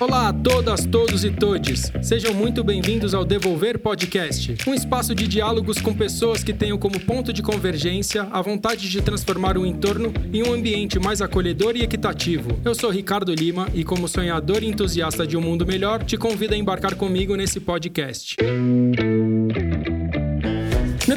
Olá a todas, todos e todes. Sejam muito bem-vindos ao Devolver Podcast, um espaço de diálogos com pessoas que tenham como ponto de convergência a vontade de transformar o entorno em um ambiente mais acolhedor e equitativo. Eu sou Ricardo Lima e, como sonhador e entusiasta de um mundo melhor, te convido a embarcar comigo nesse podcast. No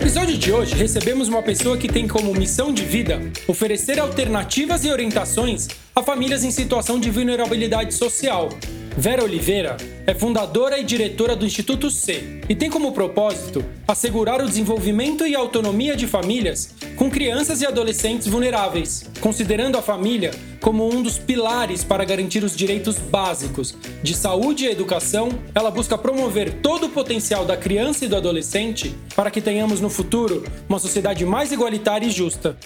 episódio de hoje, recebemos uma pessoa que tem como missão de vida oferecer alternativas e orientações a famílias em situação de vulnerabilidade social. Vera Oliveira é fundadora e diretora do Instituto C e tem como propósito assegurar o desenvolvimento e autonomia de famílias com crianças e adolescentes vulneráveis, considerando a família como um dos pilares para garantir os direitos básicos de saúde e educação. Ela busca promover todo o potencial da criança e do adolescente para que tenhamos no futuro uma sociedade mais igualitária e justa.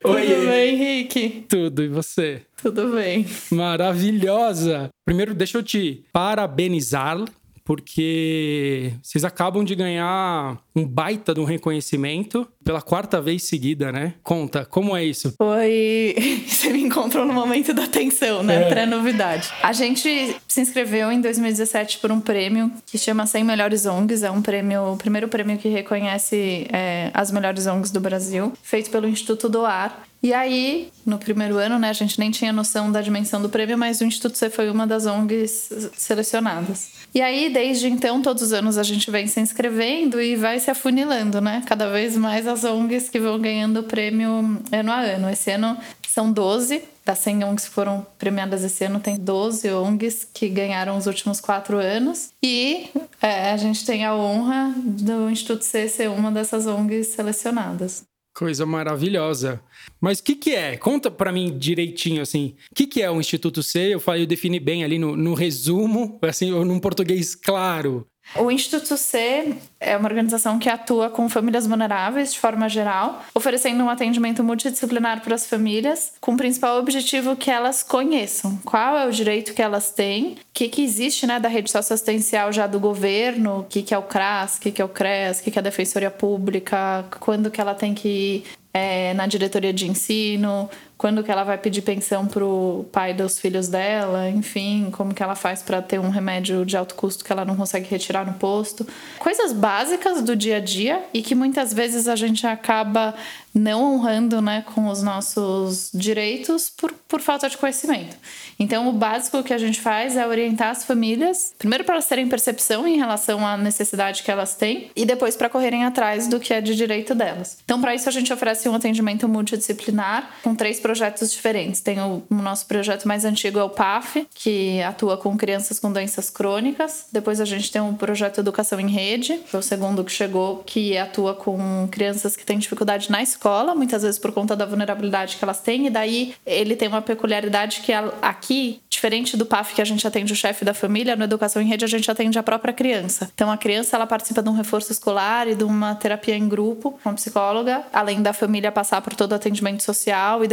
Tudo bem, Henrique? Tudo, e você? Tudo bem. Maravilhosa! Primeiro, deixa eu te parabenizar, porque vocês acabam de ganhar um baita de um reconhecimento pela quarta vez seguida, né? Conta, como é isso? Foi. Você me encontrou no momento da tensão, né? É. Pré-novidade. A gente se inscreveu em 2017 por um prêmio que chama 100 Melhores ONGs. É um prêmio, o primeiro prêmio que reconhece é, as melhores ONGs do Brasil, feito pelo Instituto Doar. E aí, no primeiro ano, né, a gente nem tinha noção da dimensão do prêmio, mas o Instituto C foi uma das ONGs selecionadas. E aí, desde então, todos os anos a gente vem se inscrevendo e vai se afunilando, né? Cada vez mais as ONGs que vão ganhando o prêmio ano a ano. Esse ano são 12. Das 100 ONGs que foram premiadas esse ano, tem 12 ONGs que ganharam os últimos quatro anos. E é, a gente tem a honra do Instituto C ser uma dessas ONGs selecionadas. Coisa maravilhosa. Mas o que, que é? Conta pra mim direitinho, assim. O que, que é o Instituto C? Eu falei, eu defini bem ali no, no resumo, assim, ou num português claro. O Instituto C é uma organização que atua com famílias vulneráveis de forma geral, oferecendo um atendimento multidisciplinar para as famílias, com o principal objetivo que elas conheçam. Qual é o direito que elas têm, o que, que existe né, da rede socioassistencial já do governo, o que, que é o CRAS, o que, que é o CRES, o que, que é a Defensoria Pública, quando que ela tem que ir é, na diretoria de ensino, quando que ela vai pedir pensão pro pai dos filhos dela, enfim, como que ela faz para ter um remédio de alto custo que ela não consegue retirar no posto. Coisas básicas do dia a dia e que muitas vezes a gente acaba não honrando né, com os nossos direitos por, por falta de conhecimento. Então, o básico que a gente faz é orientar as famílias, primeiro para elas terem percepção em relação à necessidade que elas têm, e depois para correrem atrás do que é de direito delas. Então, para isso, a gente oferece um atendimento multidisciplinar com três projetos diferentes. Tem o, o nosso projeto mais antigo, é o PAF, que atua com crianças com doenças crônicas. Depois, a gente tem o projeto Educação em Rede, que é o segundo que chegou, que atua com crianças que têm dificuldade na escola, muitas vezes por conta da vulnerabilidade que elas têm, e daí ele tem uma peculiaridade que aqui, diferente do PAF que a gente atende o chefe da família, no Educação em Rede a gente atende a própria criança. Então a criança ela participa de um reforço escolar e de uma terapia em grupo com psicóloga, além da família passar por todo o atendimento social e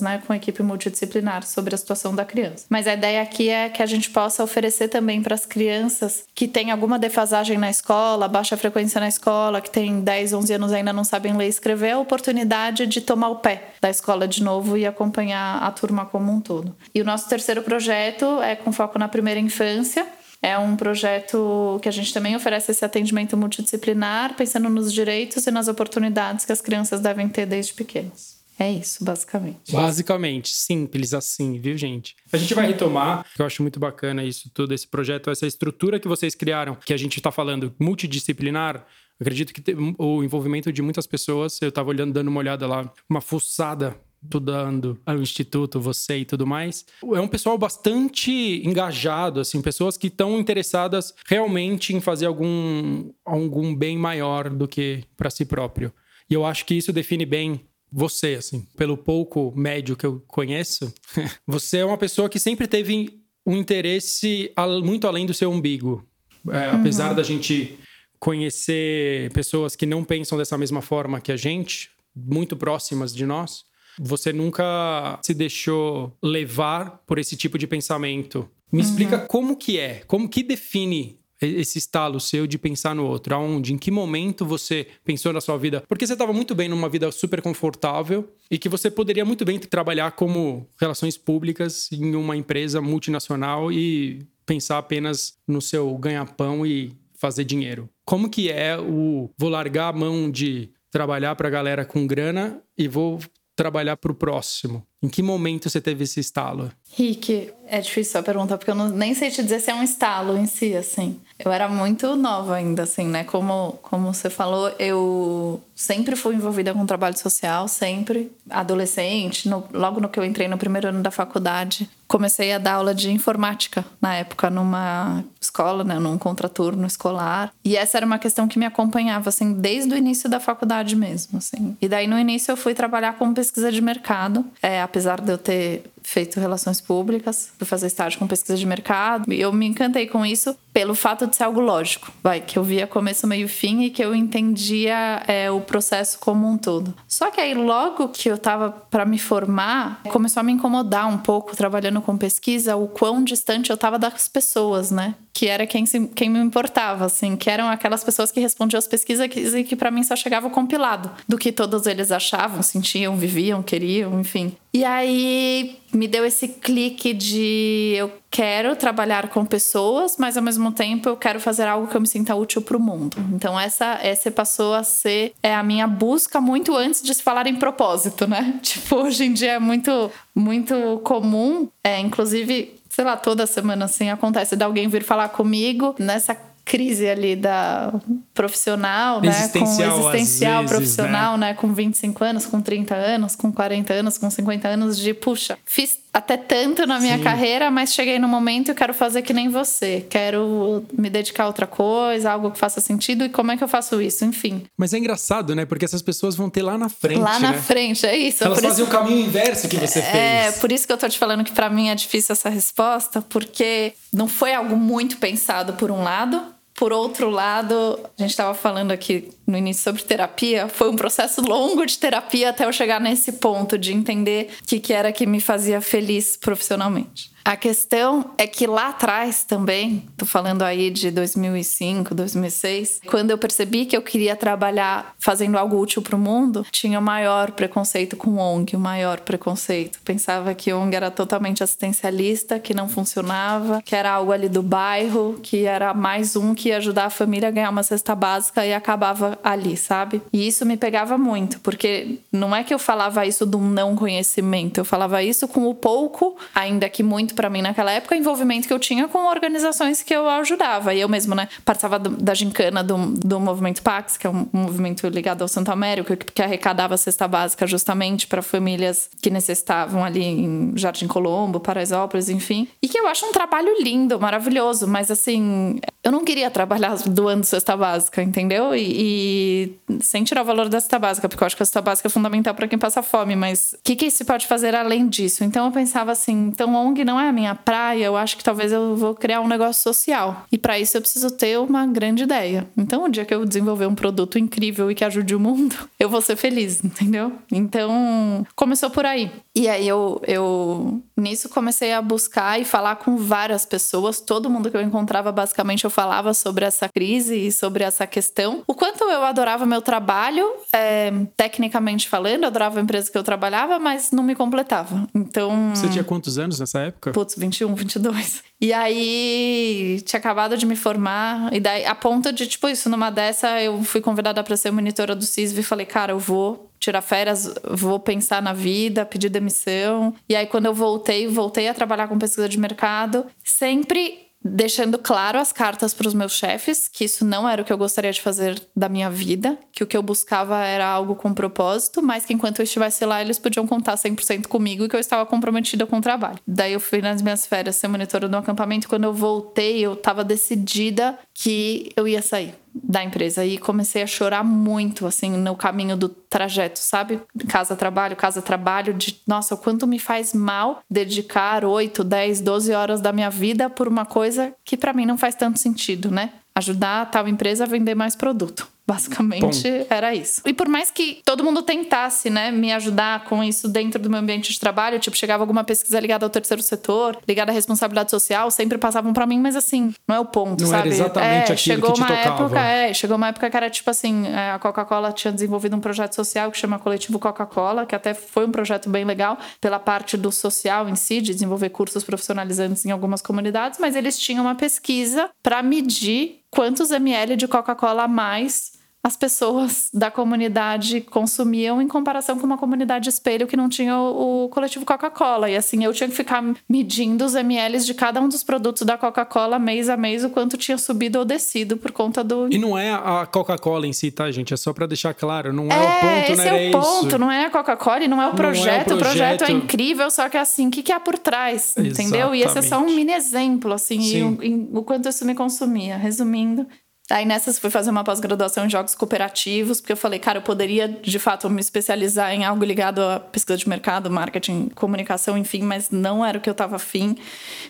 né, com a equipe multidisciplinar sobre a situação da criança. Mas a ideia aqui é que a gente possa oferecer também para as crianças que têm alguma defasagem na escola, baixa frequência na escola, que tem 10, 11 anos e ainda não sabem ler e escrever, a oportunidade de tomar o pé da escola de novo e acompanhar a turma como um todo. E o nosso terceiro projeto é com foco na primeira infância. É um projeto que a gente também oferece esse atendimento multidisciplinar, pensando nos direitos e nas oportunidades que as crianças devem ter desde pequenas. É isso, basicamente. Basicamente, simples assim, viu, gente? A gente vai retomar, eu acho muito bacana isso tudo, esse projeto, essa estrutura que vocês criaram, que a gente está falando multidisciplinar. Acredito que o envolvimento de muitas pessoas, eu estava olhando, dando uma olhada lá, uma fuçada estudando ao instituto, você e tudo mais. É um pessoal bastante engajado, assim, pessoas que estão interessadas realmente em fazer algum, algum bem maior do que para si próprio. E eu acho que isso define bem você, assim, pelo pouco médio que eu conheço. você é uma pessoa que sempre teve um interesse muito além do seu umbigo. É, uhum. Apesar da gente conhecer pessoas que não pensam dessa mesma forma que a gente, muito próximas de nós, você nunca se deixou levar por esse tipo de pensamento. Me uhum. explica como que é, como que define esse estalo seu de pensar no outro? Aonde? Em que momento você pensou na sua vida? Porque você estava muito bem numa vida super confortável e que você poderia muito bem trabalhar como relações públicas em uma empresa multinacional e pensar apenas no seu ganha-pão e fazer dinheiro. Como que é o vou largar a mão de trabalhar para a galera com grana e vou trabalhar para o próximo? Em que momento você teve esse estalo? Rick, é difícil a pergunta, porque eu não, nem sei te dizer se é um estalo em si, assim. Eu era muito nova ainda, assim, né? Como, como você falou, eu sempre fui envolvida com trabalho social, sempre. Adolescente, no, logo no que eu entrei no primeiro ano da faculdade, comecei a dar aula de informática, na época, numa escola, né? Num contraturno escolar. E essa era uma questão que me acompanhava, assim, desde o início da faculdade mesmo, assim. E daí, no início, eu fui trabalhar com pesquisa de mercado. É, apesar de eu ter feito relações públicas, fui fazer estágio com pesquisa de mercado. E eu me encantei com isso pelo fato de ser algo lógico, vai, que eu via começo, meio fim e que eu entendia é, o processo como um todo. Só que aí, logo que eu tava para me formar, começou a me incomodar um pouco, trabalhando com pesquisa, o quão distante eu tava das pessoas, né? que era quem, se, quem me importava, assim, que eram aquelas pessoas que respondiam as pesquisas e que para mim só chegava compilado do que todos eles achavam, sentiam, viviam, queriam, enfim. E aí me deu esse clique de eu quero trabalhar com pessoas, mas ao mesmo tempo eu quero fazer algo que eu me sinta útil para o mundo. Então essa essa passou a ser é a minha busca muito antes de se falar em propósito, né? Tipo hoje em dia é muito muito comum, é, inclusive sei lá, toda semana assim acontece de alguém vir falar comigo nessa crise ali da profissional, né? Com existencial vezes, profissional, né? né? Com 25 anos, com 30 anos, com 40 anos, com 50 anos, de puxa, fiz até tanto na minha Sim. carreira, mas cheguei no momento e quero fazer que nem você. Quero me dedicar a outra coisa, algo que faça sentido. E como é que eu faço isso? Enfim. Mas é engraçado, né? Porque essas pessoas vão ter lá na frente. Lá na né? frente, é isso. Elas fazem isso... o caminho inverso que você é, fez. É, por isso que eu tô te falando que para mim é difícil essa resposta, porque não foi algo muito pensado por um lado por outro lado, a gente estava falando aqui no início sobre terapia, foi um processo longo de terapia até eu chegar nesse ponto de entender o que, que era que me fazia feliz profissionalmente. A questão é que lá atrás também, tô falando aí de 2005, 2006, quando eu percebi que eu queria trabalhar fazendo algo útil para o mundo, tinha o maior preconceito com ONG, o maior preconceito. Pensava que ONG era totalmente assistencialista, que não funcionava, que era algo ali do bairro, que era mais um que ia ajudar a família a ganhar uma cesta básica e acabava ali, sabe? E isso me pegava muito, porque não é que eu falava isso de um não conhecimento, eu falava isso com o pouco, ainda que muito para mim naquela época o envolvimento que eu tinha com organizações que eu ajudava. E eu mesmo, né, participava da gincana do, do movimento Pax, que é um, movimento ligado ao Santo Américo, que, que arrecadava cesta básica justamente para famílias que necessitavam ali em Jardim Colombo, Paraisópolis, enfim. E que eu acho um trabalho lindo, maravilhoso, mas assim, eu não queria trabalhar doando cesta básica, entendeu? E, e sem tirar o valor da cesta básica, porque eu acho que a cesta básica é fundamental para quem passa fome, mas o que, que se pode fazer além disso? Então eu pensava assim, então ONG não é é a minha praia, eu acho que talvez eu vou criar um negócio social. E para isso eu preciso ter uma grande ideia. Então, o dia que eu desenvolver um produto incrível e que ajude o mundo, eu vou ser feliz, entendeu? Então, começou por aí. E aí eu, eu nisso comecei a buscar e falar com várias pessoas. Todo mundo que eu encontrava, basicamente, eu falava sobre essa crise e sobre essa questão. O quanto eu adorava meu trabalho, é, tecnicamente falando, eu adorava a empresa que eu trabalhava, mas não me completava. Então. Você tinha quantos anos nessa época? Putz, 21, 22. E aí, tinha acabado de me formar. E daí, a ponto de, tipo, isso, numa dessa, eu fui convidada para ser monitora do CISV e falei, cara, eu vou tirar férias, vou pensar na vida, pedir demissão. E aí, quando eu voltei, voltei a trabalhar com pesquisa de mercado, sempre deixando claro as cartas para os meus chefes que isso não era o que eu gostaria de fazer da minha vida, que o que eu buscava era algo com propósito, mas que enquanto eu estivesse lá eles podiam contar 100% comigo e que eu estava comprometida com o trabalho. Daí eu fui nas minhas férias ser monitora do acampamento, quando eu voltei, eu estava decidida que eu ia sair da empresa e comecei a chorar muito assim no caminho do trajeto, sabe? Casa trabalho, casa trabalho, de nossa, o quanto me faz mal dedicar 8, 10, 12 horas da minha vida por uma coisa que para mim não faz tanto sentido, né? Ajudar a tal empresa a vender mais produto. Basicamente Ponto. era isso. E por mais que todo mundo tentasse, né, me ajudar com isso dentro do meu ambiente de trabalho, tipo, chegava alguma pesquisa ligada ao terceiro setor, ligada à responsabilidade social, sempre passavam pra mim, mas assim, não é o ponto, Não era sabe? exatamente é, aquilo chegou que uma tocava. época, é, chegou uma época que era tipo assim, é, a Coca-Cola tinha desenvolvido um projeto social que chama Coletivo Coca-Cola, que até foi um projeto bem legal pela parte do social em si, de desenvolver cursos profissionalizantes em algumas comunidades, mas eles tinham uma pesquisa para medir quantos ml de Coca-Cola a mais as pessoas da comunidade consumiam em comparação com uma comunidade espelho que não tinha o, o coletivo Coca-Cola. E assim, eu tinha que ficar medindo os ml de cada um dos produtos da Coca-Cola mês a mês, o quanto tinha subido ou descido por conta do. E não é a Coca-Cola em si, tá, gente? É só pra deixar claro. Não é, É, o ponto, esse né? é o ponto, isso. não é a Coca-Cola e não é o Não é o projeto. O projeto é projeto. incrível, só que assim, o que, que há por trás? Entendeu? E esse é só um Exatamente. mini exemplo, assim, e o, e o quanto isso me consumia. Resumindo. Aí nessas fui fazer uma pós-graduação em jogos cooperativos, porque eu falei, cara, eu poderia de fato me especializar em algo ligado à pesquisa de mercado, marketing, comunicação, enfim, mas não era o que eu tava afim.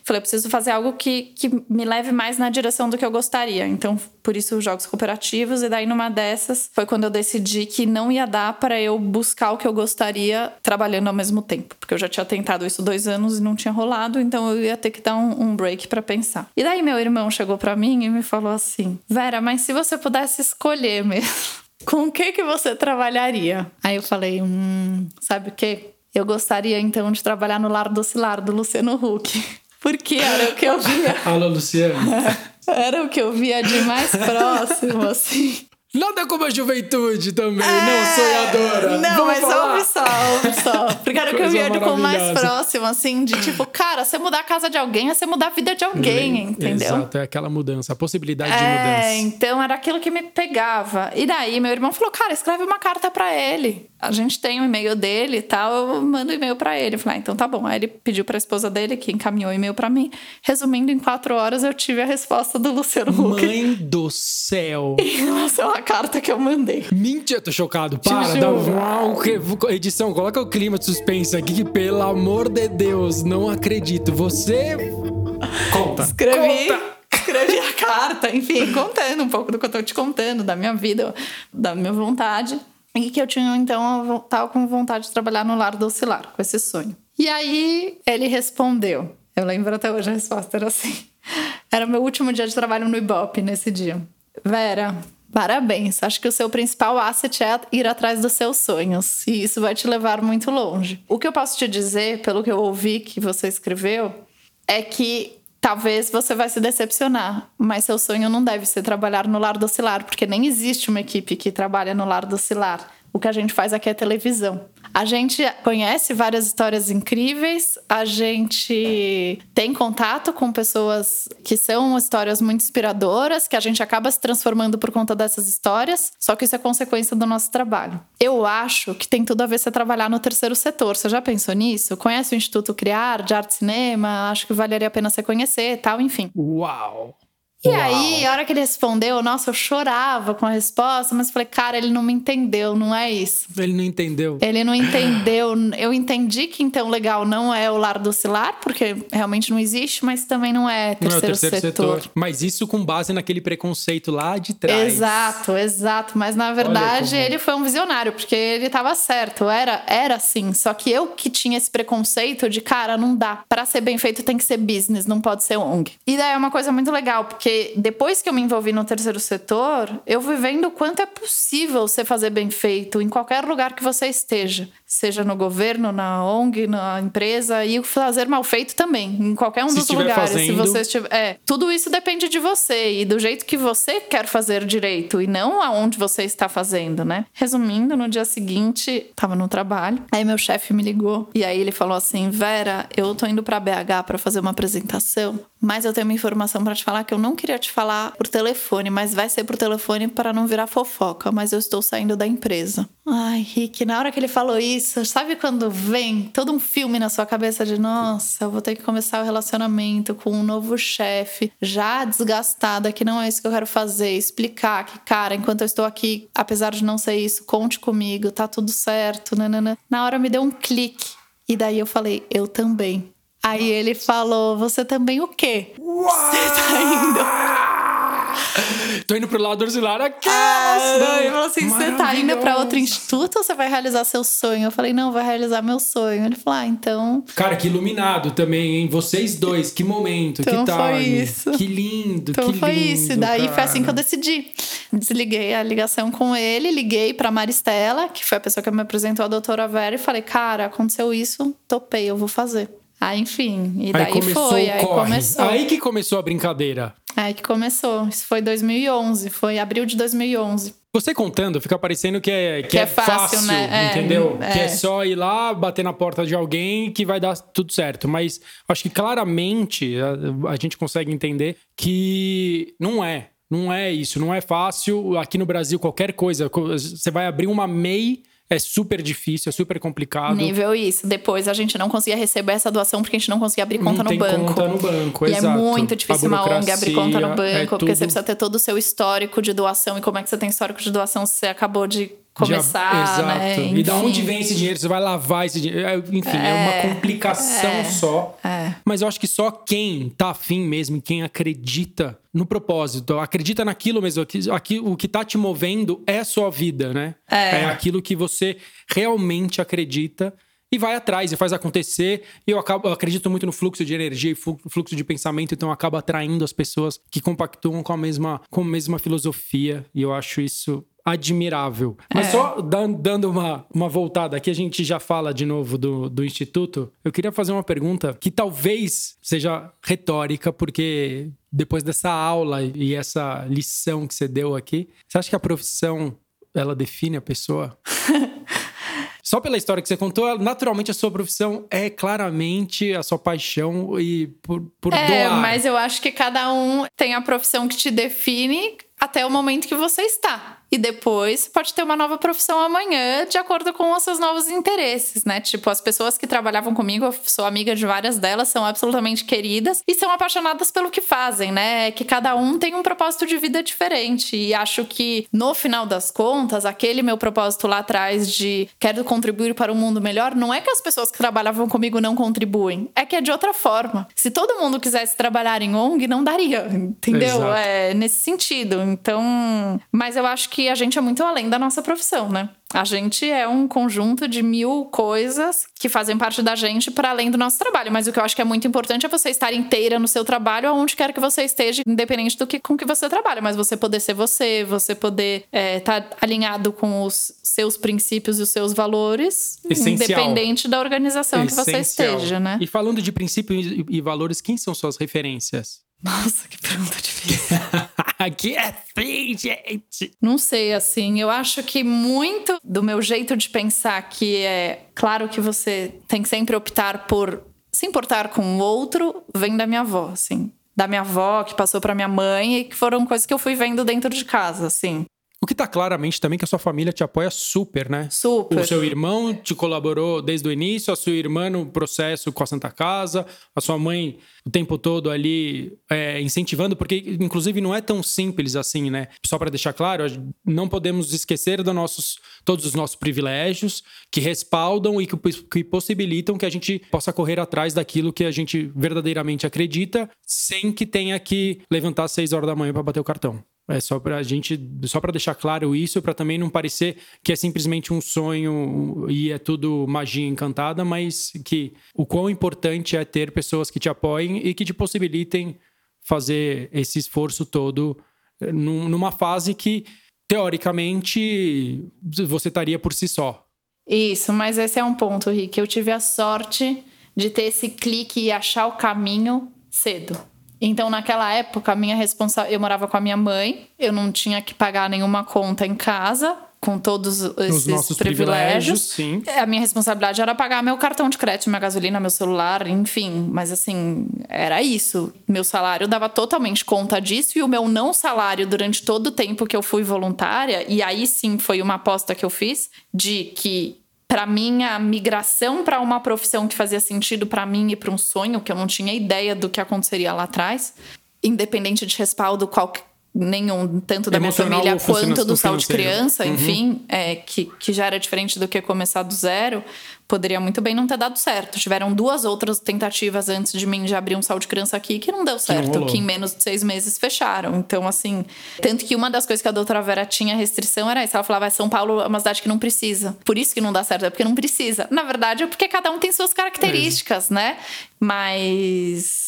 Falei, eu preciso fazer algo que, que me leve mais na direção do que eu gostaria. Então, por isso, os jogos cooperativos. E daí, numa dessas, foi quando eu decidi que não ia dar para eu buscar o que eu gostaria trabalhando ao mesmo tempo. Porque eu já tinha tentado isso dois anos e não tinha rolado, então eu ia ter que dar um, um break para pensar. E daí, meu irmão chegou para mim e me falou assim: Vera, mas se você pudesse escolher mesmo, com o que, que você trabalharia? Aí eu falei: hum, sabe o quê? Eu gostaria então de trabalhar no Lar Docilar do Luciano Huck. Porque era o que eu via. Alô, Luciano. Era o que eu via de mais próximo, assim. Nada como a juventude também, não sonhadora. É, Não, Vamos mas falar. ouve só, ouve só. Porque era o que eu via de como mais próximo, assim, de tipo, cara, você mudar a casa de alguém é você mudar a vida de alguém, entendeu? Exato, é aquela mudança, a possibilidade de É, mudança. então era aquilo que me pegava. E daí meu irmão falou: "Cara, escreve uma carta pra ele. A gente tem o e-mail dele e tal, eu mando o e-mail pra ele". Eu falei: ah, "Então tá bom". Aí ele pediu pra esposa dele que encaminhou o e-mail pra mim. Resumindo, em quatro horas eu tive a resposta do Luciano Huck Mãe do céu. em relação à carta que eu mandei. Mentira, tô chocado. Para, dá uau, edição, coloca o clima de suspense aqui, que pelo amor de Deus, não acredito. Você. Conta. Escrevi, Conta. escrevi a carta, enfim, contando um pouco do que eu tô te contando, da minha vida, da minha vontade. E que eu tinha, então, eu tava com vontade de trabalhar no lar do oscilar, com esse sonho. E aí ele respondeu. Eu lembro até hoje a resposta era assim. Era meu último dia de trabalho no Ibope nesse dia. Vera, parabéns. Acho que o seu principal asset é ir atrás dos seus sonhos. E isso vai te levar muito longe. O que eu posso te dizer, pelo que eu ouvi que você escreveu, é que talvez você vai se decepcionar, mas seu sonho não deve ser trabalhar no lar do Cilar, porque nem existe uma equipe que trabalha no lar do Cilar. O que a gente faz aqui é televisão. A gente conhece várias histórias incríveis, a gente tem contato com pessoas que são histórias muito inspiradoras, que a gente acaba se transformando por conta dessas histórias, só que isso é consequência do nosso trabalho. Eu acho que tem tudo a ver você trabalhar no terceiro setor. Você já pensou nisso? Conhece o Instituto Criar de Arte e Cinema? Acho que valeria a pena você conhecer, tal, enfim. Uau. E Uau. aí, a hora que ele respondeu, nossa, eu chorava com a resposta, mas falei, cara, ele não me entendeu, não é isso. Ele não entendeu. Ele não entendeu. Eu entendi que então legal não é o lar do Cilar, porque realmente não existe, mas também não é Não é terceiro, o terceiro setor. setor. Mas isso com base naquele preconceito lá de trás. Exato, exato. Mas na verdade como- ele foi um visionário, porque ele tava certo. Era, era assim. Só que eu que tinha esse preconceito de, cara, não dá. Pra ser bem feito tem que ser business, não pode ser ONG. E daí é uma coisa muito legal, porque depois que eu me envolvi no terceiro setor, eu fui vendo o quanto é possível você fazer bem feito em qualquer lugar que você esteja. Seja no governo, na ONG, na empresa, e o fazer mal feito também, em qualquer um Se dos lugares. Se fazendo- você estiver. É, tudo isso depende de você e do jeito que você quer fazer direito e não aonde você está fazendo, né? Resumindo, no dia seguinte, tava no trabalho. Aí meu chefe me ligou e aí ele falou assim: Vera, eu tô indo pra BH pra fazer uma apresentação, mas eu tenho uma informação pra te falar que eu não queria te falar por telefone, mas vai ser por telefone para não virar fofoca, mas eu estou saindo da empresa. Ai, Rick, na hora que ele falou isso, sabe quando vem todo um filme na sua cabeça de nossa, eu vou ter que começar o relacionamento com um novo chefe, já desgastada, que não é isso que eu quero fazer, explicar que, cara, enquanto eu estou aqui, apesar de não ser isso, conte comigo, tá tudo certo, nanana. Na hora me deu um clique. E daí eu falei, eu também. Aí ele falou, você também o quê? Você tá indo? Tô indo pro lado ursular aqui. Ah, ele falou assim: você tá indo pra outro instituto ou você vai realizar seu sonho? Eu falei, não, vai realizar meu sonho. Ele falou, ah, então. Cara, que iluminado também, hein? Vocês dois, que momento, então que tal. Foi isso. Que lindo, então que foi lindo, isso. E daí cara. foi assim que eu decidi. Desliguei a ligação com ele, liguei pra Maristela, que foi a pessoa que me apresentou a doutora Vera, e falei, cara, aconteceu isso, topei, eu vou fazer. Aí, enfim, e daí aí foi, aí corre. começou. Aí que começou a brincadeira. Aí que começou. Isso foi 2011, foi abril de 2011. Você contando, fica parecendo que é, que, Que é é fácil, fácil, né? É, entendeu? é. Que é só ir lá, bater na porta de alguém que vai dar tudo certo. Mas acho que claramente a, a gente consegue entender que não é. Não é isso, não é fácil. Aqui no Brasil, qualquer coisa, você vai abrir uma MEI, é super difícil, é super complicado. Nível isso. Depois a gente não conseguia receber essa doação porque a gente não conseguia abrir conta não no tem banco. conta no banco, e exato. é muito difícil uma ONG abrir conta no banco, é porque você tudo- precisa ter todo o seu histórico de doação. E como é que você tem histórico de doação se você acabou de começar, Exato. né? E da onde vem esse dinheiro? Você vai lavar esse dinheiro? É, Enfim, é, uma complicação é, só. é. Mas eu acho que só quem tá afim mesmo, quem acredita no propósito, acredita naquilo mesmo, aqui, o que tá te movendo é a sua vida, né? É. aquilo que você realmente acredita. E vai atrás e faz acontecer. E eu, acabo, eu acredito muito no fluxo de energia e flu- fluxo de pensamento, então eu acabo atraindo as pessoas que compactuam com a mesma, com a mesma filosofia. E eu acho isso admirável. Mas É. só dan- dando uma, uma voltada aqui, a gente já fala de novo do, do Instituto. Eu queria fazer uma pergunta que talvez seja retórica, porque depois dessa aula e essa lição que você deu aqui, você acha que a profissão ela define a pessoa? Só pela história que você contou, naturalmente a sua profissão é claramente a sua paixão e por, por É, doar. mas eu acho que cada um tem a profissão que te define até o momento que você está. E depois pode ter uma nova profissão amanhã, de acordo com os seus novos interesses, né? Tipo, as pessoas que trabalhavam comigo, eu sou amiga de várias delas, são absolutamente queridas e são apaixonadas pelo que fazem, né? Que cada um tem um propósito de vida diferente. E acho que, no final das contas, aquele meu propósito lá atrás de quero contribuir para um mundo melhor, não é que as pessoas que trabalhavam comigo não contribuem, é que é de outra forma. Se todo mundo quisesse trabalhar em ONG, não daria, entendeu? Exato. É nesse sentido. Então, mas eu acho que a gente é muito além da nossa profissão, né? A gente é um conjunto de mil coisas que fazem parte da gente para além do nosso trabalho. Mas o que eu acho que é muito importante é você estar inteira no seu trabalho, aonde quer que você esteja, independente do que com que você trabalha. Mas você poder ser você, você poder estar alinhado com os seus princípios e os seus valores, Essencial. independente da organização que você Essencial. esteja, né? E falando de princípios e valores, quem são suas referências? Nossa, que pergunta difícil. Aqui é assim, gente. Não sei, assim, eu acho que muito do meu jeito de pensar, que é claro que você tem que sempre optar por se importar com o outro, vem da minha avó, assim. Da minha avó, que passou pra minha mãe, e que foram coisas que eu fui vendo dentro de casa, assim. O que tá claramente também que a sua família te apoia super, né? Super. O seu irmão te colaborou desde o início, a sua irmã no processo com a Santa Casa, a sua mãe o tempo todo ali é, incentivando, porque inclusive não é tão simples assim, né? Só para deixar claro, não podemos esquecer dos nossos, todos os nossos privilégios que respaldam e que, que possibilitam que a gente possa correr atrás daquilo que a gente verdadeiramente acredita, sem que tenha que levantar às seis horas da manhã para bater o cartão. É só pra gente, só para deixar claro isso, para também não parecer que é simplesmente um sonho e é tudo magia encantada, mas que o quão importante é ter pessoas que te apoiem e que te possibilitem fazer esse esforço todo eh, num- numa fase que teoricamente você estaria por si só. Isso, mas esse é um ponto, Rick. Eu tive a sorte de ter esse clique e achar o caminho cedo. Então, naquela época, a minha responsa... eu morava com a minha mãe, eu não tinha que pagar nenhuma conta em casa, com todos esses privilégios. privilégios, sim. A minha responsabilidade era pagar meu cartão de crédito, minha gasolina, meu celular, enfim. Mas assim, era isso. Meu salário dava totalmente conta disso e o meu não salário durante todo o tempo que eu fui voluntária, e aí sim foi uma aposta que eu fiz de que para mim a migração para uma profissão que fazia sentido para mim e para um sonho que eu não tinha ideia do que aconteceria lá atrás, independente de respaldo qual nenhum, tanto da Emocional minha família quanto do saúde financeiro. criança, enfim, é, que, que já era diferente do que começar do zero, poderia muito bem não ter dado certo. Tiveram duas outras tentativas antes de mim de abrir um saúde criança aqui que não deu certo, rolou. que em menos de seis meses fecharam. Então, assim, tanto que uma das coisas que a doutora Vera tinha restrição era isso. Ela falava, "Ah, São Paulo é uma cidade que não precisa. Por isso que não dá certo, é porque não precisa. Na verdade, é porque cada um tem suas características, né? Mas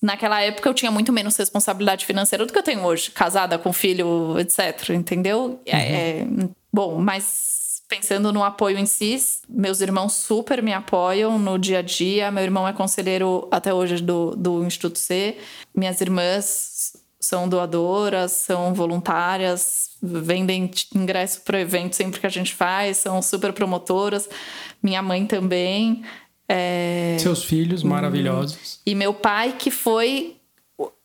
naquela época eu tinha muito menos responsabilidade financeira do que eu tenho hoje, casada com filho, etc. Entendeu? É, é, bom, mas pensando no apoio em si, meus irmãos super me apoiam no dia a dia. Meu irmão é conselheiro até hoje do, do Instituto C. Minhas irmãs são doadoras, são voluntárias, vendem ingresso para o evento sempre que a gente faz, são super promotoras. Minha mãe também. É, Seus filhos maravilhosos. e meu pai, que foi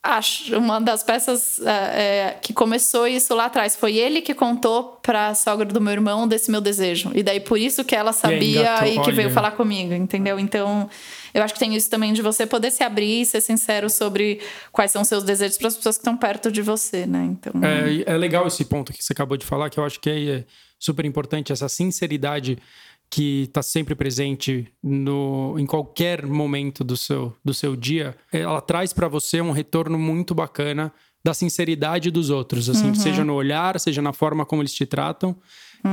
acho, uma das peças é, é, que começou isso lá atrás. Foi ele que contou pra sogra do meu irmão desse meu desejo. E daí por isso que ela sabia engatou, e que veio falar comigo, entendeu? Então, eu acho que tem isso também de você poder se abrir e ser sincero sobre quais são os seus desejos para as pessoas que estão perto de você, né? Então, É, é legal esse ponto que você acabou de falar, que eu acho que é super importante, essa sinceridade que está sempre presente no, em qualquer momento do seu, do seu dia. Ela traz para você um retorno muito bacana da sinceridade dos outros, assim, seja no olhar, seja na forma como eles te tratam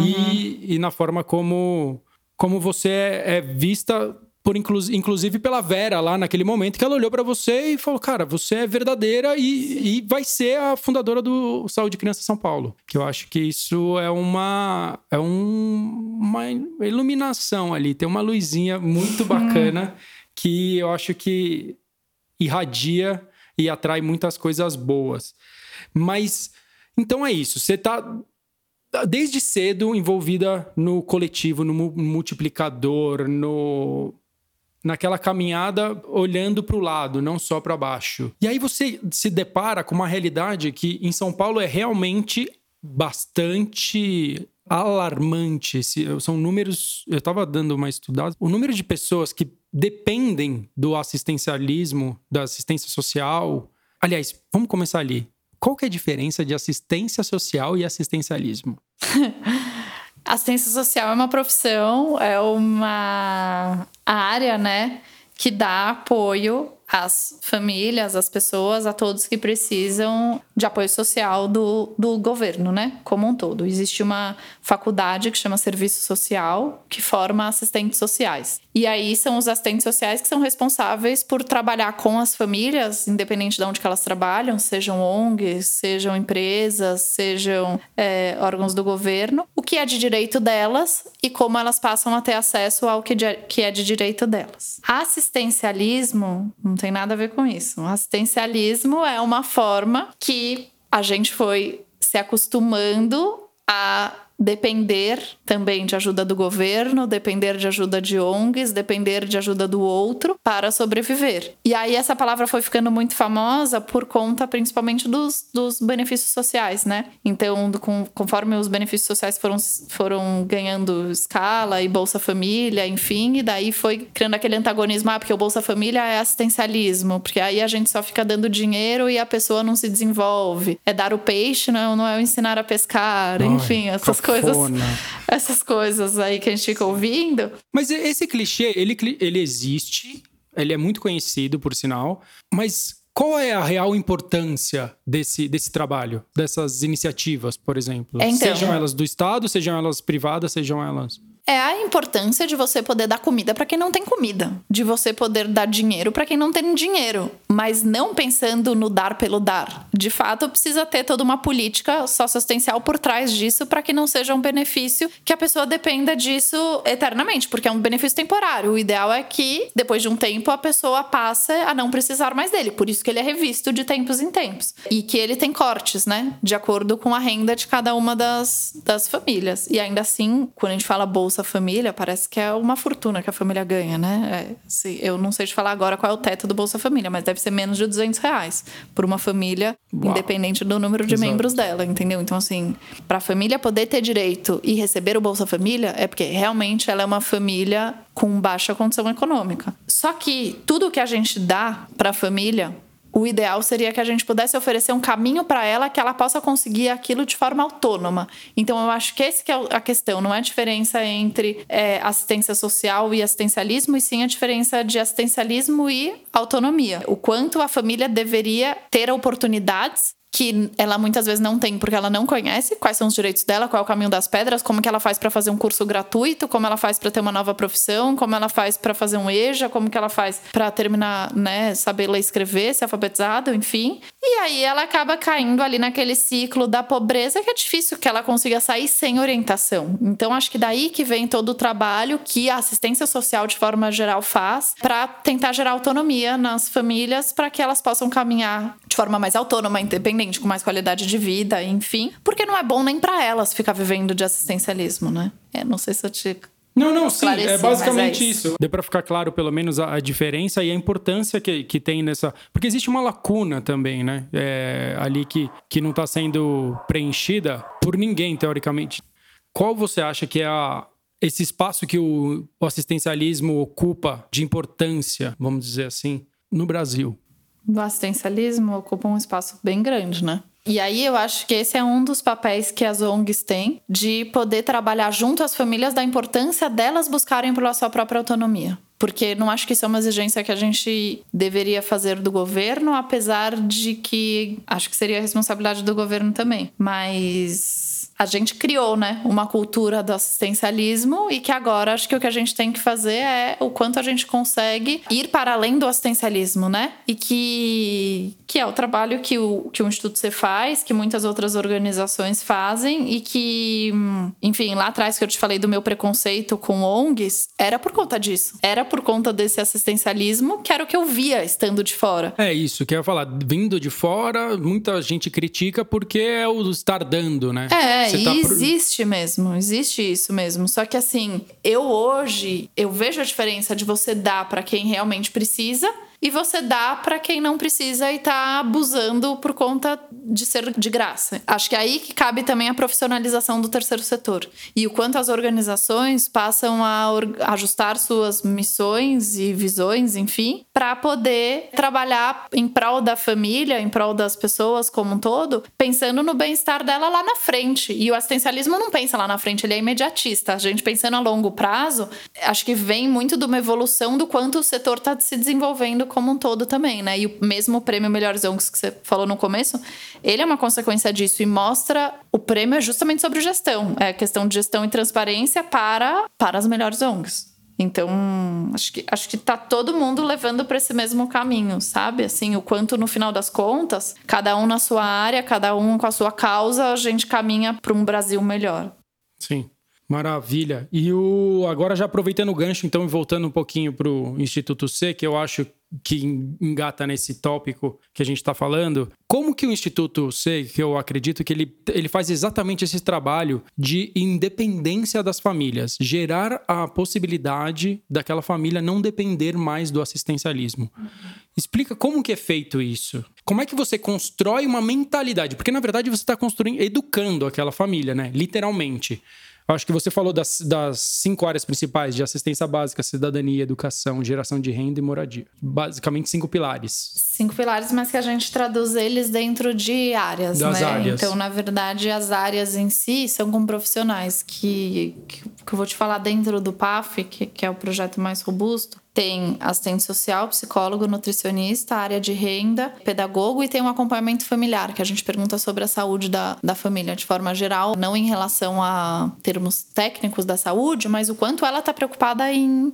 e, e na forma como, como você é, é vista por inclu- inclusive pela Vera lá naquele momento que ela olhou pra você e falou: "Cara, você é verdadeira e, e vai ser a fundadora do Saúde Criança São Paulo". Que eu acho que isso é uma é um- uma iluminação ali, tem uma luzinha muito bacana que eu acho que irradia e atrai muitas coisas boas. Mas então é isso, você tá desde cedo envolvida no coletivo, no mu- multiplicador, no naquela caminhada olhando para o lado, não só para baixo. E aí você se depara com uma realidade que em São Paulo é realmente bastante alarmante. Esse- São números. Eu estava dando uma estudada. O número de pessoas que dependem do assistencialismo, da assistência social. Aliás, vamos começar ali. Qual que é a diferença de assistência social e assistencialismo? Assistência social é uma profissão, é uma área, né, que dá apoio às famílias, às pessoas, a todos que precisam de apoio social do, do governo, né, como um todo. Existe uma faculdade que chama Serviço Social, que forma assistentes sociais. E aí são os assistentes sociais que são responsáveis por trabalhar com as famílias, independente de onde que elas trabalham, sejam ONGs, sejam empresas, sejam é, órgãos do governo, o que é de direito delas e como elas passam a ter acesso ao que, de- que é de direito delas. Assistencialismo tem nada a ver com isso. Assistencialismo é uma forma que a gente foi se acostumando a depender também de ajuda do governo, depender de ajuda de ONGs, depender de ajuda do outro para sobreviver. E aí essa palavra foi ficando muito famosa por conta principalmente dos, dos benefícios sociais, né? Então, com- conforme os benefícios sociais foram, foram ganhando escala e Bolsa Família, enfim, e daí foi criando aquele antagonismo, ah, porque o Bolsa Família é assistencialismo, porque aí a gente só fica dando dinheiro e a pessoa não se desenvolve. É dar o peixe, não, não é ensinar a pescar, Ai, enfim, essas cafona. Coisas. Essas coisas aí que a gente fica ouvindo. Mas esse clichê, ele, ele existe, ele é muito conhecido, por sinal, mas qual é a real importância desse, desse trabalho, dessas iniciativas, por exemplo? É, então. Sejam elas do Estado, sejam elas privadas, sejam elas. É a importância de você poder dar comida para quem não tem comida, de você poder dar dinheiro para quem não tem dinheiro, mas não pensando no dar pelo dar. De fato, precisa ter toda uma política socioassistencial por trás disso para que não seja um benefício que a pessoa dependa disso eternamente, porque é um benefício temporário. O ideal é que depois de um tempo a pessoa passe a não precisar mais dele, por isso que ele é revisto de tempos em tempos e que ele tem cortes, né, de acordo com a renda de cada uma das, das famílias. E ainda assim, quando a gente fala Bolsa Família, parece que é uma fortuna que a família ganha, né? É, assim, eu não sei te falar agora qual é o teto do Bolsa Família, mas deve ser menos de 200 reais por uma família, Uau. independente do número de Exato. membros dela, entendeu? Então, assim, para a família poder ter direito e receber o Bolsa Família, é porque realmente ela é uma família com baixa condição econômica. Só que tudo que a gente dá para a família o ideal seria que a gente pudesse oferecer um caminho para ela que ela possa conseguir aquilo de forma autônoma. Então, eu acho que esse que é a questão, não é a diferença entre é, assistência social e assistencialismo, e sim a diferença de assistencialismo e autonomia. O quanto a família deveria ter oportunidades que ela muitas vezes não tem porque ela não conhece quais são os direitos dela, qual é o caminho das pedras, como que ela faz para fazer um curso gratuito, como ela faz para ter uma nova profissão, como ela faz para fazer um EJA, como que ela faz para terminar, né, saber ler e escrever, ser alfabetizado, enfim. Aí ela acaba caindo ali naquele ciclo da pobreza que é difícil que ela consiga sair sem orientação. Então acho que daí que vem todo o trabalho que a assistência social de forma geral faz para tentar gerar autonomia nas famílias para que elas possam caminhar de forma mais autônoma, independente, com mais qualidade de vida, enfim. Porque não é bom nem para elas ficar vivendo de assistencialismo, né? É, não sei se eu te não, não, sim, é basicamente é isso. isso. Deu para ficar claro, pelo menos, a, a, diferença e a importância que, que tem nessa. Porque existe uma lacuna também, né? É, ali que, que não está sendo preenchida por ninguém, teoricamente. Qual você acha que é a, esse espaço que o, o assistencialismo ocupa de importância, vamos dizer assim, no Brasil? do assistencialismo ocupa um espaço bem grande, né? E aí eu acho que esse é um dos papéis que as ONGs têm de poder trabalhar junto às famílias da importância delas buscarem pela sua própria autonomia. Porque não acho que isso é uma exigência que a gente deveria fazer do governo, apesar de que acho que seria a responsabilidade do governo também. Mas a gente criou, né, uma cultura do assistencialismo e que agora acho que o que a gente tem que fazer é o quanto a gente consegue ir para além do assistencialismo, né? E que, que é o trabalho que o, que o Instituto C faz, que muitas outras organizações fazem e que, enfim, lá atrás que eu te falei do meu preconceito com ONGs, era por conta disso. Era por conta desse assistencialismo, que era o que eu via estando de fora. É isso, que eu ia falar. Vindo de fora, muita gente critica porque é o estar dando, né? É, você e tá existe mesmo, existe isso mesmo. Só que assim, eu hoje, eu vejo a diferença de você dar para quem realmente precisa e você dá para quem não precisa e tá abusando por conta de ser de graça. Acho que é aí que cabe também a profissionalização do terceiro setor e o quanto as organizações passam a ajustar suas missões e visões, enfim, para poder trabalhar em prol da família, em prol das pessoas como um todo, pensando no bem-estar dela lá na frente. E o assistencialismo não pensa lá na frente, ele é imediatista. A gente pensando a longo prazo, acho que vem muito de uma evolução do quanto o setor está se desenvolvendo como um todo também, né? E o mesmo prêmio Melhores ONGs que você falou no começo, ele é uma consequência disso e mostra o prêmio é justamente sobre gestão, é questão de gestão e transparência para para as melhores ONGs. Então, acho que, acho que tá todo mundo levando para esse mesmo caminho, sabe? Assim, o quanto no final das contas, cada um na sua área, cada um com a sua causa, a gente caminha para um Brasil melhor. Sim. Maravilha. E o agora já aproveitando o gancho, então, e voltando um pouquinho para o Instituto C, que eu acho que engata nesse tópico que a gente está falando, como que o Instituto C, que eu acredito que ele, ele faz exatamente esse trabalho de independência das famílias, gerar a possibilidade daquela família não depender mais do assistencialismo. Explica como que é feito isso. Como é que você constrói uma mentalidade? Porque na verdade você está construindo, educando aquela família, né? Literalmente. Acho que você falou das, das cinco áreas principais de assistência básica, cidadania, educação, geração de renda e moradia. Basicamente cinco pilares. Cinco pilares, mas que a gente traduz eles dentro de áreas, das né? Áreas. Então, na verdade, as áreas em si são com profissionais que, que, que eu vou te falar dentro do PAF, que, que é o projeto mais robusto tem assistente social, psicólogo, nutricionista, área de renda, pedagogo e tem um acompanhamento familiar, que a gente pergunta sobre a saúde da, da família de forma geral, não em relação a termos técnicos da saúde, mas o quanto ela está preocupada em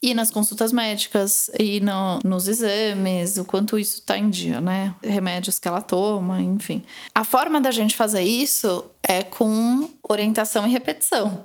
ir nas consultas médicas, e no, nos exames, o quanto isso está em dia, né? Remédios que ela toma, enfim. A forma da gente fazer isso é com orientação e repetição.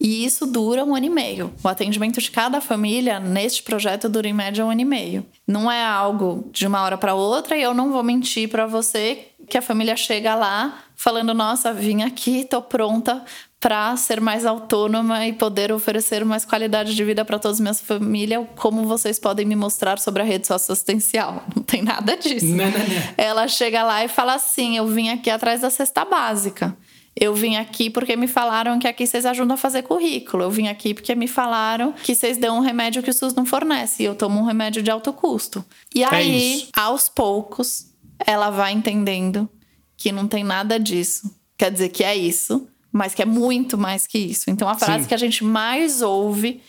E isso dura um ano e meio. O atendimento de cada família neste projeto dura em média um ano e meio. Não é algo de uma hora para outra e eu não vou mentir para você que a família chega lá falando: Nossa, vim aqui, tô pronta para ser mais autônoma e poder oferecer mais qualidade de vida para toda a minha família, como vocês podem me mostrar sobre a rede socioassistencial. Não tem nada disso. Não, não, não. Ela chega lá e fala assim: Eu vim aqui atrás da cesta básica. Eu vim aqui porque me falaram que aqui vocês ajudam a fazer currículo. Eu vim aqui porque me falaram que vocês dão um remédio que o SUS não fornece. E eu tomo um remédio de alto custo. E É aí, isso. aos poucos, ela vai entendendo que não tem nada disso. Quer dizer que é isso, mas que é muito mais que isso. Então a frase Sim. que a gente mais ouve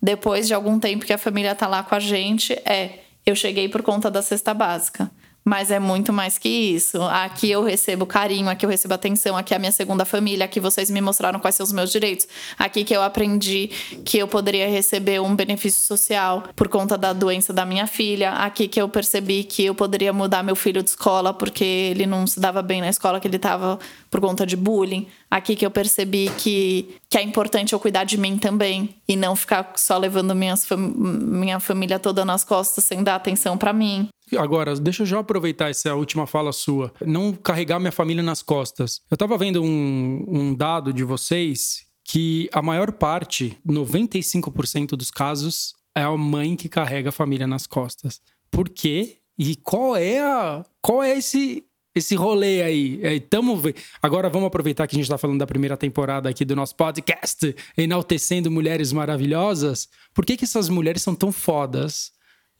depois de algum tempo que a família tá lá com a gente é: eu cheguei por conta da cesta básica. Mas é muito mais que isso. Aqui eu recebo carinho, aqui eu recebo atenção, aqui é a minha segunda família, aqui vocês me mostraram quais são os meus direitos. Aqui que eu aprendi que eu poderia receber um benefício social por conta da doença da minha filha. Aqui que eu percebi que eu poderia mudar meu filho de escola porque ele não se dava bem na escola que ele estava por conta de bullying. Aqui que eu percebi que, que é importante eu cuidar de mim também e não ficar só levando minhas minha família toda nas costas sem dar atenção para mim. Agora, deixa eu já aproveitar essa última fala sua. Não carregar minha família nas costas. Eu tava vendo um, um dado de vocês que a maior parte, 95% dos casos, é a mãe que carrega a família nas costas. Por quê? E qual é a. Qual é esse. Esse rolê aí, É, tamo agora vamos aproveitar que a gente tá falando da primeira temporada aqui do nosso podcast, enaltecendo mulheres maravilhosas. Por que, que essas mulheres são tão fodas?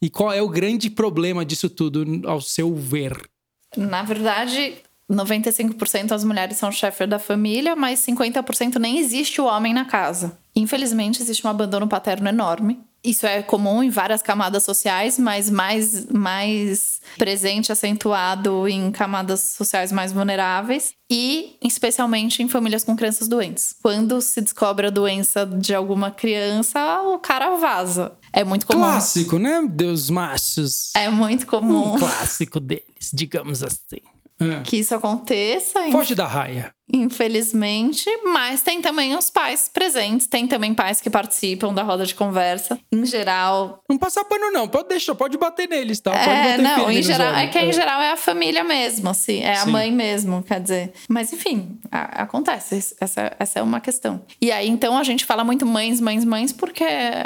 E qual é o grande problema disso tudo, ao seu ver? Na verdade, 95% as mulheres são chefe da família, mas 50% nem existe o homem na casa. Infelizmente, existe um abandono paterno enorme. Isso é comum em várias camadas sociais, mas mais, mais presente, acentuado em camadas sociais mais vulneráveis e especialmente em famílias com crianças doentes. Quando se descobre a doença de alguma criança, o cara vaza. É muito comum. Clássico, né? Deus machos. É muito comum Um clássico deles, digamos assim. Ah. que isso aconteça. Foge da raia. Infelizmente, mas tem também os pais presentes, tem também pais que participam da roda de conversa. Em geral, Não passa pano, não. Pode deixar, pode bater neles, tá? Pode é, bater não, em geral, é que em geral é a família mesmo, assim, é a Sim. mãe mesmo, quer dizer. Mas enfim, a- acontece, essa, essa é uma questão. E aí, então, a gente fala muito mães, mães, mães, porque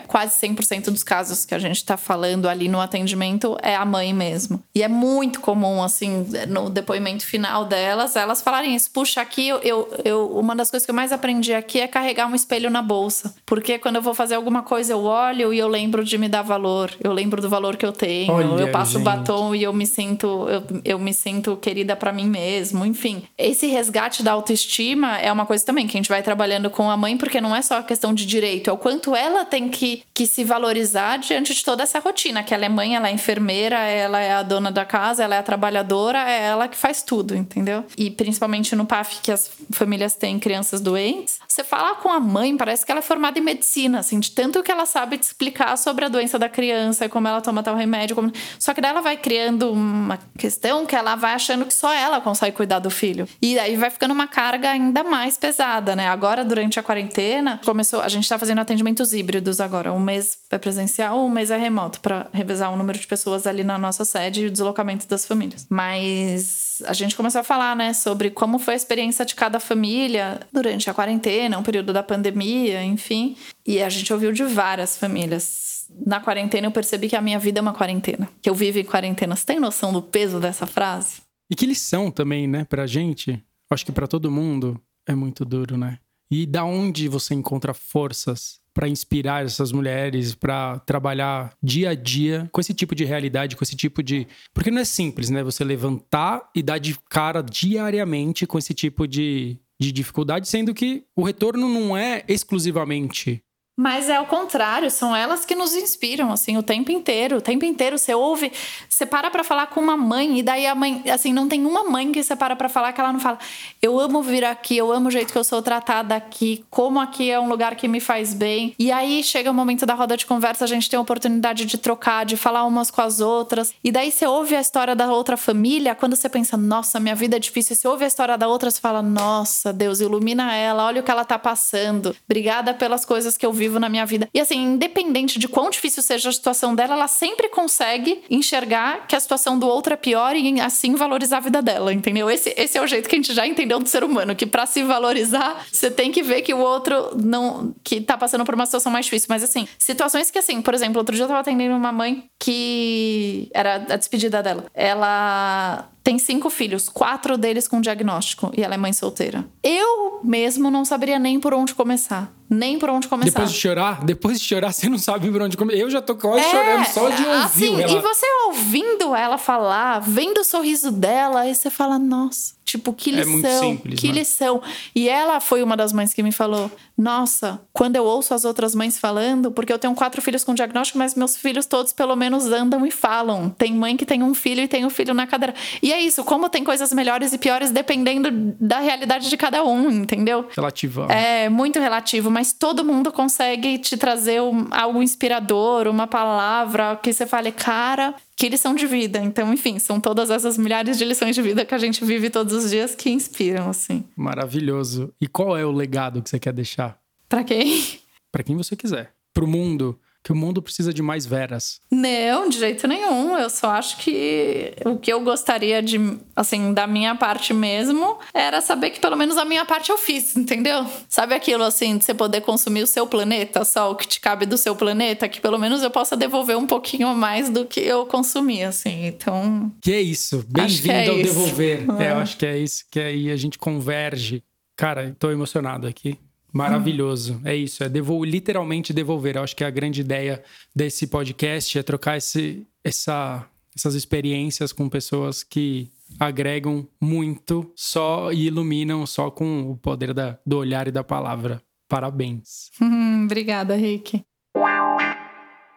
quase 100% dos casos que a gente tá falando ali no atendimento é a mãe mesmo. E é muito comum, assim, no depoimento final delas, elas falarem isso. Puxa, aqui eu, eu, eu- uma das coisas que eu mais aprendi aqui é carregar um espelho na bolsa. Porque quando eu vou fazer alguma coisa, eu olho e eu lembro de me dar valor. Eu lembro do valor que eu tenho. Olha, eu passo o gente. batom e eu me sinto, eu, eu me sinto querida pra mim mesmo. Enfim, esse resgate da autoestima é uma coisa também que a gente vai trabalhando com a mãe, porque não é só a questão de direito, é o quanto ela tem que, que se valorizar diante de toda essa rotina. Que ela é mãe, ela é enfermeira, ela é a dona da casa, ela é a trabalhadora, é ela que faz tudo, entendeu? E principalmente no PAF, que as famílias têm crianças doentes, você fala com a mãe, parece que ela é formada em medicina, assim, de tanto que ela sabe te explicar sobre a doença da criança, como ela toma tal remédio. Como... Só que daí ela vai criando uma questão que ela vai achando que só ela consegue cuidar do filho. E aí vai ficando uma carga ainda mais pesada, né? Agora, durante a quarentena, começou. A gente tá fazendo atendimentos híbridos agora. Um mês é presencial, um mês é remoto, para revezar o número de pessoas ali na nossa sede e o deslocamento das famílias. Mas a gente começou a falar, né, sobre como foi a experiência de cada família durante a quarentena, um período da pandemia, enfim. E a gente ouviu de várias famílias. Na quarentena eu percebi que a minha vida é uma quarentena, que eu vivo em quarentena. Você tem noção do peso dessa frase? E que lição também, né, pra gente? Acho que pra todo mundo é muito duro, né? E da onde você encontra forças pra inspirar essas mulheres pra trabalhar dia a dia com esse tipo de realidade, com esse tipo de. Porque não é simples, né? Você levantar e dar de cara diariamente com esse tipo de, de dificuldade, sendo que o retorno não é exclusivamente Mas é o contrário, são elas que nos inspiram, assim, o tempo inteiro. O tempo inteiro você ouve, você para pra falar com uma mãe, e daí a mãe, assim, não tem uma mãe que você para pra falar que ela não fala: Eu amo vir aqui, eu amo o jeito que eu sou tratada aqui, como aqui é um lugar que me faz bem. E aí chega o momento da roda de conversa, a gente tem a oportunidade de trocar, de falar umas com as outras. E daí você ouve a história da outra família, quando você pensa: Nossa, minha vida é difícil. Você ouve a história da outra, você fala: Nossa, Deus, ilumina ela, olha o que ela tá passando. Obrigada pelas coisas que eu vivo na minha vida. E assim, independente de quão difícil seja a situação dela, ela sempre consegue enxergar que a situação do outro é pior e assim valorizar a vida dela, entendeu? Esse, esse é o jeito que a gente já entendeu do ser humano, que para se valorizar, você tem que ver que o outro não que tá passando por uma situação mais difícil, mas assim, situações que assim, por exemplo, outro dia eu tava atendendo uma mãe que era a despedida dela. Ela tem cinco filhos, quatro deles com diagnóstico, e ela é mãe solteira. Eu mesmo não saberia nem por onde começar. Nem por onde começar. Depois de chorar, depois de chorar, você não sabe por onde começar. Eu já tô quase É, chorando só de ouvir assim, o E você ouvindo ela falar, vendo o sorriso dela, aí você fala, nossa, tipo, que É lição, muito simples, que né? lição. E ela foi uma das mães que me falou, nossa, quando eu ouço as outras mães falando, porque eu tenho quatro filhos com diagnóstico, mas meus filhos todos pelo menos andam e falam. Tem mãe que tem um filho e tem um filho na cadeira. E é isso, como tem coisas melhores e piores dependendo da realidade de cada um, entendeu? Relativa. É muito relativo, mas todo mundo consegue te trazer um- algo inspirador, uma palavra que você fale, cara, que lição de vida. Então, enfim, são todas essas milhares de lições de vida que a gente vive todos os dias que inspiram, assim. Maravilhoso. E qual é o legado que você quer deixar? Pra quem? Pra quem você quiser. Pro mundo. Que o mundo precisa de mais veras. Não, de jeito nenhum. Eu só acho que o que eu gostaria de, assim, da minha parte mesmo, era saber que pelo menos a minha parte eu fiz, entendeu? Sabe aquilo, assim, de você poder consumir o seu planeta, só o que te cabe do seu planeta, que pelo menos eu possa devolver um pouquinho mais do que eu consumi, assim. Então, Que é isso. Bem-vindo é ao isso. devolver. É, É. eu acho que é isso. Que aí a gente converge. Cara, tô emocionado aqui. Maravilhoso. É isso. É devol literalmente devolver. Eu acho que a grande ideia desse podcast é trocar esse, essa, essas experiências com pessoas que agregam muito só e iluminam só com o poder da, do olhar e da palavra. Parabéns. hum, obrigada, Rick.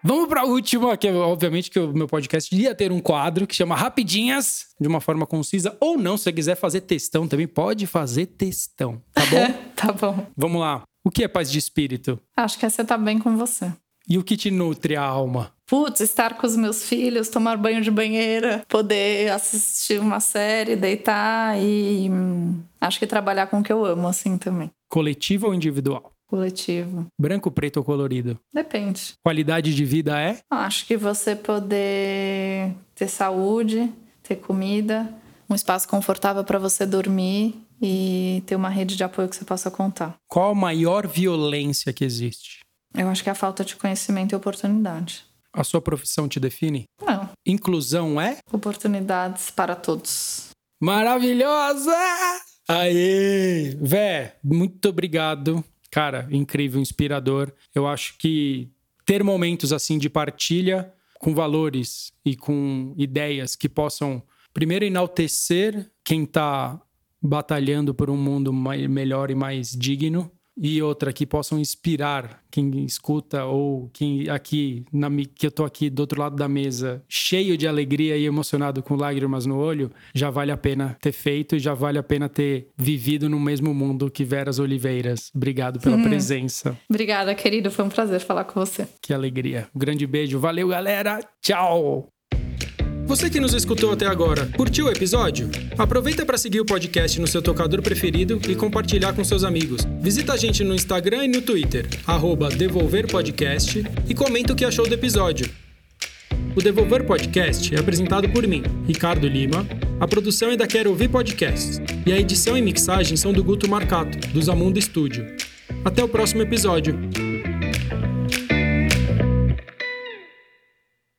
Vamos para a última, que obviamente que o meu podcast ia ter um quadro que chama Rapidinhas, de uma forma concisa, ou não, se você quiser fazer textão também, pode fazer textão, tá bom? tá bom. Vamos lá. O que é paz de espírito? Acho que essa tá bem com você. E o que te nutre a alma? Putz, estar com os meus filhos, tomar banho de banheira, poder assistir uma série, deitar e hum, acho que trabalhar com o que eu amo, assim também. Coletivo ou individual? Coletivo. Branco, preto ou colorido? Depende. Qualidade de vida é? Acho que você poder ter saúde, ter comida, um espaço confortável para você dormir e ter uma rede de apoio que você possa contar. Qual a maior violência que existe? Eu acho que é a falta de conhecimento e oportunidade. A sua profissão te define? Não, Inclusão é? oportunidades para todos. Maravilhosa! Aê! Vé, muito obrigado. Cara, incrível, inspirador. Eu acho que ter momentos assim de partilha com valores e com ideias que possam, primeiro, enaltecer quem tá batalhando por um mundo mai- melhor e mais digno. E outra, que possam inspirar quem escuta ou quem aqui, na, que eu tô aqui do outro lado da mesa, cheio de alegria e emocionado com lágrimas no olho, já vale a pena ter feito e já vale a pena ter vivido no mesmo mundo que Veras Oliveiras. Obrigado pela presença. Obrigada, querido. Foi um prazer falar com você. Que alegria. Um grande beijo. Valeu, galera. Tchau. Você que nos escutou até agora, curtiu o episódio? Aproveita para seguir o podcast no seu tocador preferido e compartilhar com seus amigos. Visita a gente no Instagram e no Twitter, arroba Devolver Podcast, e comenta o que achou do episódio. O Devolver Podcast é apresentado por mim, Ricardo Lima. A produção é da Quero Ouvir Podcasts. E a edição e mixagem são do Guto Marcato, do Zamundo Studio. Até o próximo episódio.